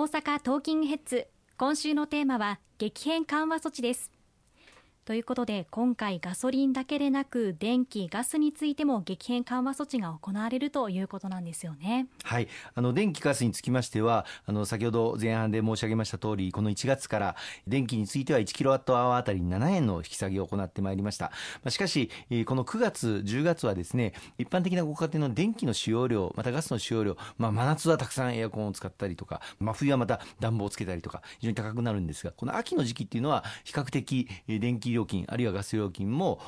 大阪トーキングヘッズ。今週のテーマは激変緩和措置です。ということで今回ガソリンだけでなく電気ガスについても激変緩和措置が行われるということなんですよね。はい。あの電気ガスにつきましてはあの先ほど前半で申し上げました通りこの1月から電気については1キロワットアワーあたり7円の引き下げを行ってまいりました、まあ、しかしこの9月10月はですね一般的なご家庭の電気の使用量またガスの使用量、まあ、真夏はたくさんエアコンを使ったりとか真冬はまた暖房をつけたりとか非常に高くなるんですがこの秋の時期っていうのは比較的電気量料金あるいはガス料金も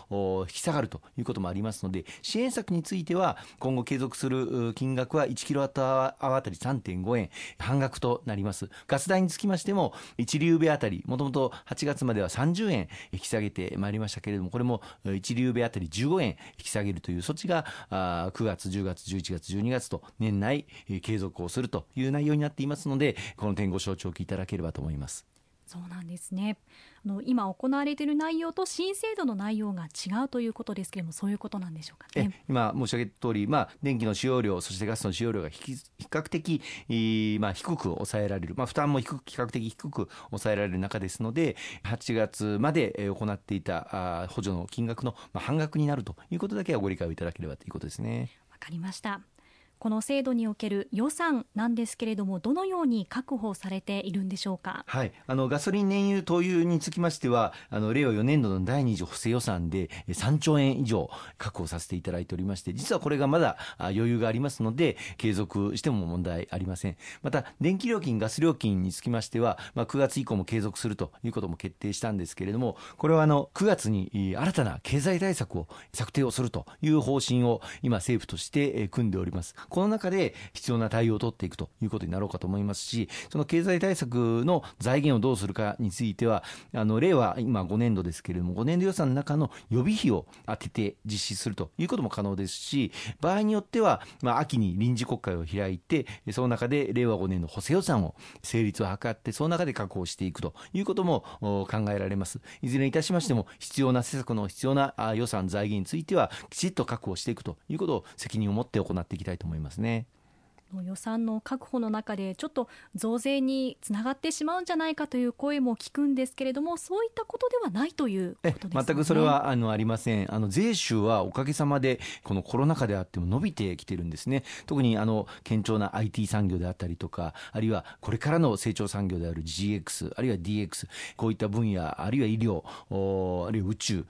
引き下がるということもありますので支援策については今後継続する金額は1キロワットアワーあたり3.5円半額となります。ガス代につきましても1リューベあたりもともと8月までは30円引き下げてまいりましたけれどもこれも1リューベあたり15円引き下げるという措置が9月10月11月12月と年内継続をするという内容になっていますのでこの点ご承知おきいただければと思います。そうなんですね。あの今行われている内容と新制度の内容が違うということですけれどもそういうことなんでしょうかね。今申し上げた通り、まあ、電気の使用量そしてガスの使用量が比較的、まあ、低く抑えられる、まあ、負担も低く比較的低く抑えられる中ですので8月まで行っていた補助の金額の半額になるということだけはご理解をいただければということですね。わかりましたこの制度における予算なんですけれども、どのように確保されているんでしょうか？はい、あのガソリン燃油灯油につきましては、あの令和4年度の第2次補正予算で3兆円以上確保させていただいておりまして、実はこれがまだ余裕がありますので、継続しても問題ありません。また、電気料金、ガス料金につきましては、まあ、9月以降も継続するということも決定したんですけれども、これはあの9月に新たな経済対策を策定をするという方針を今政府として組んでおります。この中で必要な対応を取っていくということになろうかと思いますし、その経済対策の財源をどうするかについては、あの令和今5年度ですけれども、5年度予算の中の予備費を当てて実施するということも可能ですし、場合によっては、まあ、秋に臨時国会を開いて、その中で令和5年の補正予算を成立を図って、その中で確保していくということも考えられます。いずれにいたしましても、必要な施策の必要な予算、財源については、きちっと確保していくということを責任を持って行っていきたいと思いますますね。予算の確保の中でちょっと増税につながってしまうんじゃないかという声も聞くんですけれどもそういったことではないということです、ね、全くそれはあのありません。あの税収はおかげさまでこのコロナ禍であっても伸びてきてるんですね。特にあの堅調な IT 産業であったりとかあるいはこれからの成長産業である GX あるいは DX こういった分野あるいは医療あるいは宇宙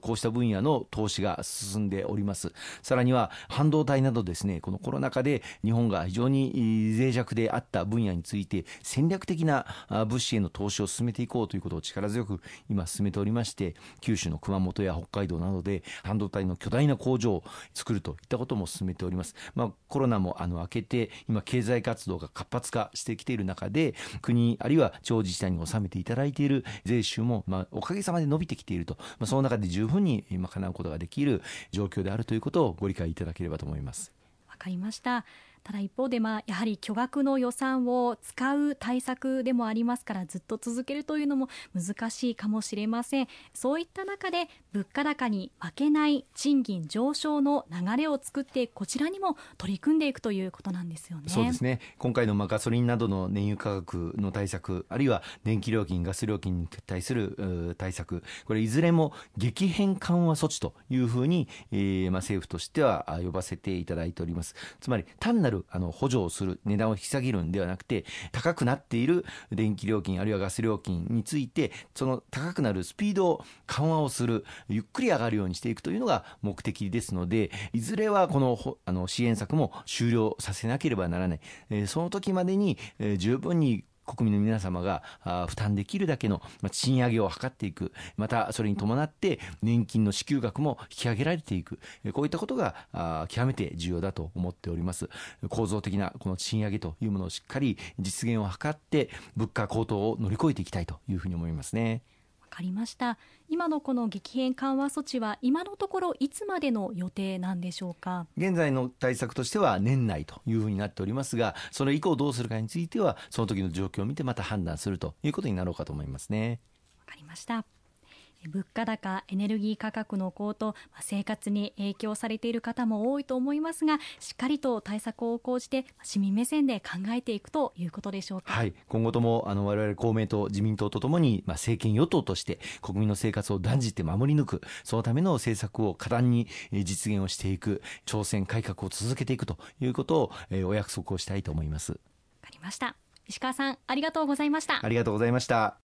こうした分野の投資が進んでおります。さらには半導体などですねこのコロナ禍で日本が非常に脆弱であった分野について戦略的な物資への投資を進めていこうということを力強く今進めておりまして九州の熊本や北海道などで半導体の巨大な工場を作るといったことも進めております、まあ、コロナもあの明けて今経済活動が活発化してきている中で国あるいは地方自治体に納めていただいている税収もまおかげさまで伸びてきていると、まあ、その中で十分に賄うことができる状況であるということをご理解いただければと思います。わかりました。ただ一方で、まあ、やはり巨額の予算を使う対策でもありますからずっと続けるというのも難しいかもしれません。そういった中で物価高に負けない賃金上昇の流れを作ってこちらにも取り組んでいくということなんですよね。そうですね。今回のまあガソリンなどの燃油価格の対策あるいは電気料金ガス料金に対する対策。これいずれも激変緩和措置というふうに、えー、まあ政府としては呼ばせていただいております。つまり単なるるあの補助をする値段を引き下げるんではなくて高くなっている電気料金あるいはガス料金についてその高くなるスピードを緩和をするゆっくり上がるようにしていくというのが目的ですのでいずれはこのあの支援策も終了させなければならない、えー、その時までに、えー、十分に国民の皆様が負担できるだけの賃上げを図っていく。またそれに伴って年金の支給額も引き上げられていく。こういったことが極めて重要だと思っております。構造的なこの賃上げというものをしっかり実現を図って物価高騰を乗り越えていきたいというふうに思いますね。かりました。今のこの激変緩和措置は今のところいつまでの予定なんでしょうか？現在の対策としては年内というふうになっておりますがそれ以降どうするかについてはその時の状況を見てまた判断するということになろうかと思いますね。わかりました物価高、エネルギー価格の高騰、生活に影響されている方も多いと思いますが、しっかりと対策を講じて、市民目線で考えていくということでしょうか。はい、今後ともあの我々公明党、自民党とともに、まあ、政権与党として国民の生活を断じて守り抜く、そのための政策を果断に実現をしていく、挑戦改革を続けていくということを、えー、お約束をしたいと思います。わかりました。石川さん、ありがとうございました。ありがとうございました。